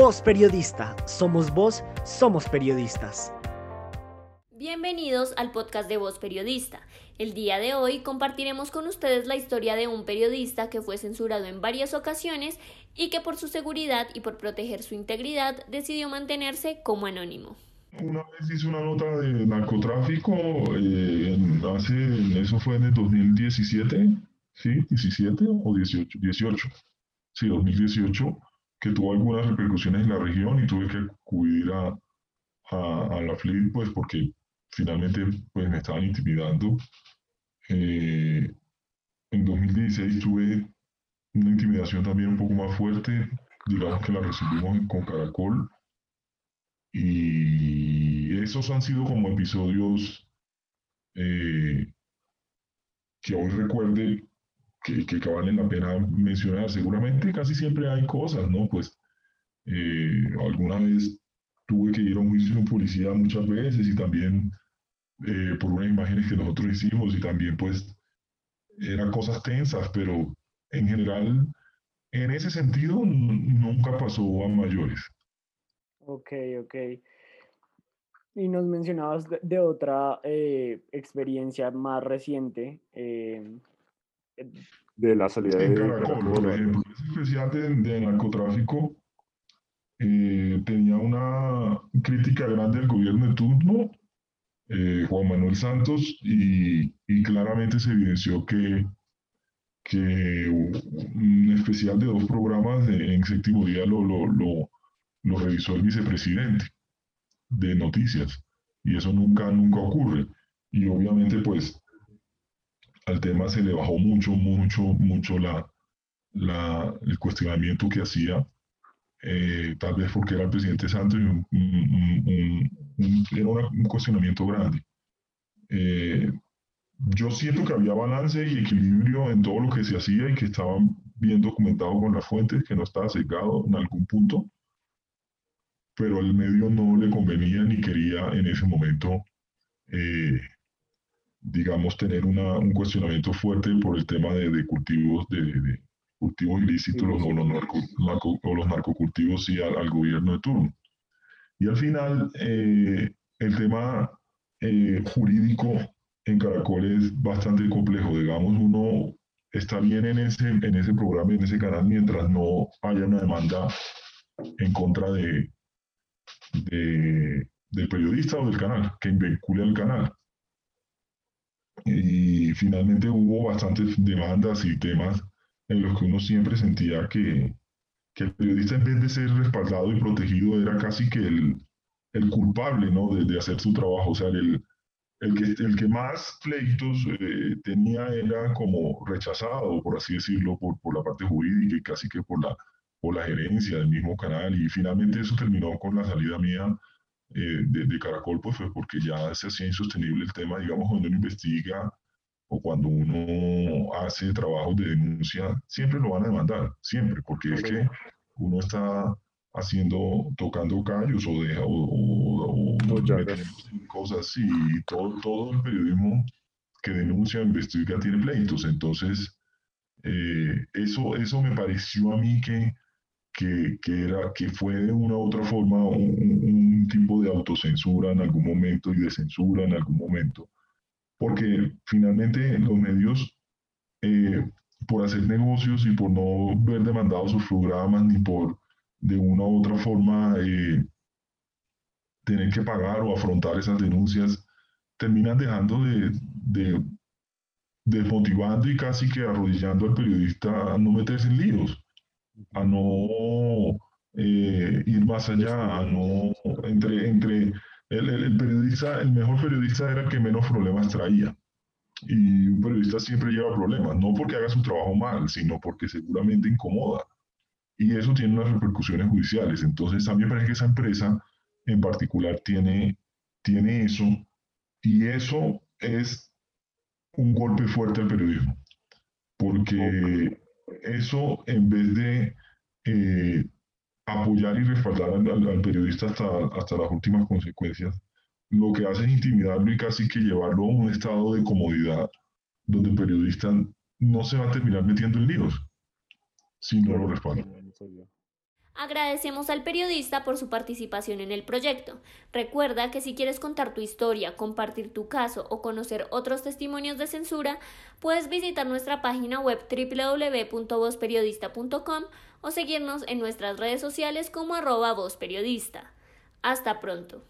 Voz Periodista. Somos voz, somos periodistas. Bienvenidos al podcast de Voz Periodista. El día de hoy compartiremos con ustedes la historia de un periodista que fue censurado en varias ocasiones y que por su seguridad y por proteger su integridad decidió mantenerse como anónimo. Una vez hice una nota de narcotráfico, eh, hace, eso fue en el 2017, ¿sí? 17 o 18, 18, sí, 2018, que tuvo algunas repercusiones en la región y tuve que acudir a, a, la FLIP, pues porque finalmente pues, me estaban intimidando. Eh, en 2016 tuve una intimidación también un poco más fuerte, digamos que la resolvimos con Caracol. Y esos han sido como episodios eh, que hoy recuerde que, que, valen la pena mencionar. Seguramente casi siempre hay cosas, ¿no? Pues eh, alguna vez tuve que ir a un juicio de policía muchas veces y también eh, por unas imágenes que nosotros hicimos y también pues eran cosas tensas, pero en general en ese sentido nunca pasó a mayores. Ok, ok. Y nos mencionabas de, otra eh, experiencia más reciente. Eh, de la salida de Caracol, ejemplo. Ese especial de, narcotráfico eh, tenía una crítica grande al gobierno de turno eh, Juan Manuel Santos y, claramente se evidenció que, que un especial de dos programas en séptimo día lo, lo, lo, lo, revisó el vicepresidente de noticias y eso nunca, nunca ocurre. Y obviamente pues al tema se le bajó mucho, mucho, mucho la, el cuestionamiento que hacía eh, tal vez porque era el presidente Santos y era un cuestionamiento grande. Eh, yo siento que había balance y equilibrio en todo lo que se hacía y que estaba bien documentado con las fuentes, que no estaba sesgado en algún punto, pero el medio no le convenía ni quería en ese momento, eh, digamos, tener un cuestionamiento fuerte por el tema de, de cultivos de, cultivos ilícitos o, los narcocultivos y al, gobierno de turno. Y al final, eh, el tema eh, jurídico en Caracol es bastante complejo. Digamos, uno está bien en ese, en ese programa, en ese canal, mientras no haya una demanda en contra de del periodista o del canal, que vincule al canal. Y finalmente hubo bastantes demandas y temas en los que uno siempre sentía que, que el periodista en vez de ser respaldado y protegido era casi que el, el culpable ¿no? de, de, hacer su trabajo. O sea, el, el, que, el que más pleitos eh, tenía era como rechazado, por así decirlo, por, por la parte jurídica y casi que por la, por la gerencia del mismo canal. Y finalmente eso terminó con la salida mía eh, de, de, Caracol, pues fue porque ya se hacía insostenible el tema, digamos, cuando uno investiga o cuando uno hace trabajos de denuncia, siempre lo van a demandar, siempre, porque es que uno está haciendo, tocando callos o, deja, o, cosas así, y todo, todo el periodismo que denuncia, investiga, tiene pleitos, entonces eh, eso, eso me pareció a mí que, que, que, era, que fue de una u otra forma un, un tipo de autocensura en algún momento y de censura en algún momento. Porque finalmente los medios, eh, por hacer negocios y por no ver demandados sus programas, ni por de una u otra forma eh, tener que pagar o afrontar esas denuncias, terminan dejando de, de desmotivando y casi que arrodillando al periodista a no meterse en líos, a no eh, ir más allá, a no entre, entre el, periodista, el mejor periodista era el que menos problemas traía. Y un periodista siempre lleva problemas, no porque haga su trabajo mal, sino porque seguramente incomoda. Y eso tiene unas repercusiones judiciales. Entonces, a mí me parece que esa empresa en particular tiene, tiene eso, y eso es un golpe fuerte al periodismo. Porque eso, en vez de eh, apoyar y respaldar al, periodista hasta, hasta las últimas consecuencias, lo que hace es intimidarlo y casi que llevarlo a un estado de comodidad donde el periodista no se va a terminar metiendo en líos si no lo respalda. Agradecemos al periodista por su participación en el proyecto. Recuerda que si quieres contar tu historia, compartir tu caso o conocer otros testimonios de censura, puedes visitar nuestra página web www.vozperiodista.com o seguirnos en nuestras redes sociales como arroba periodista. Hasta pronto.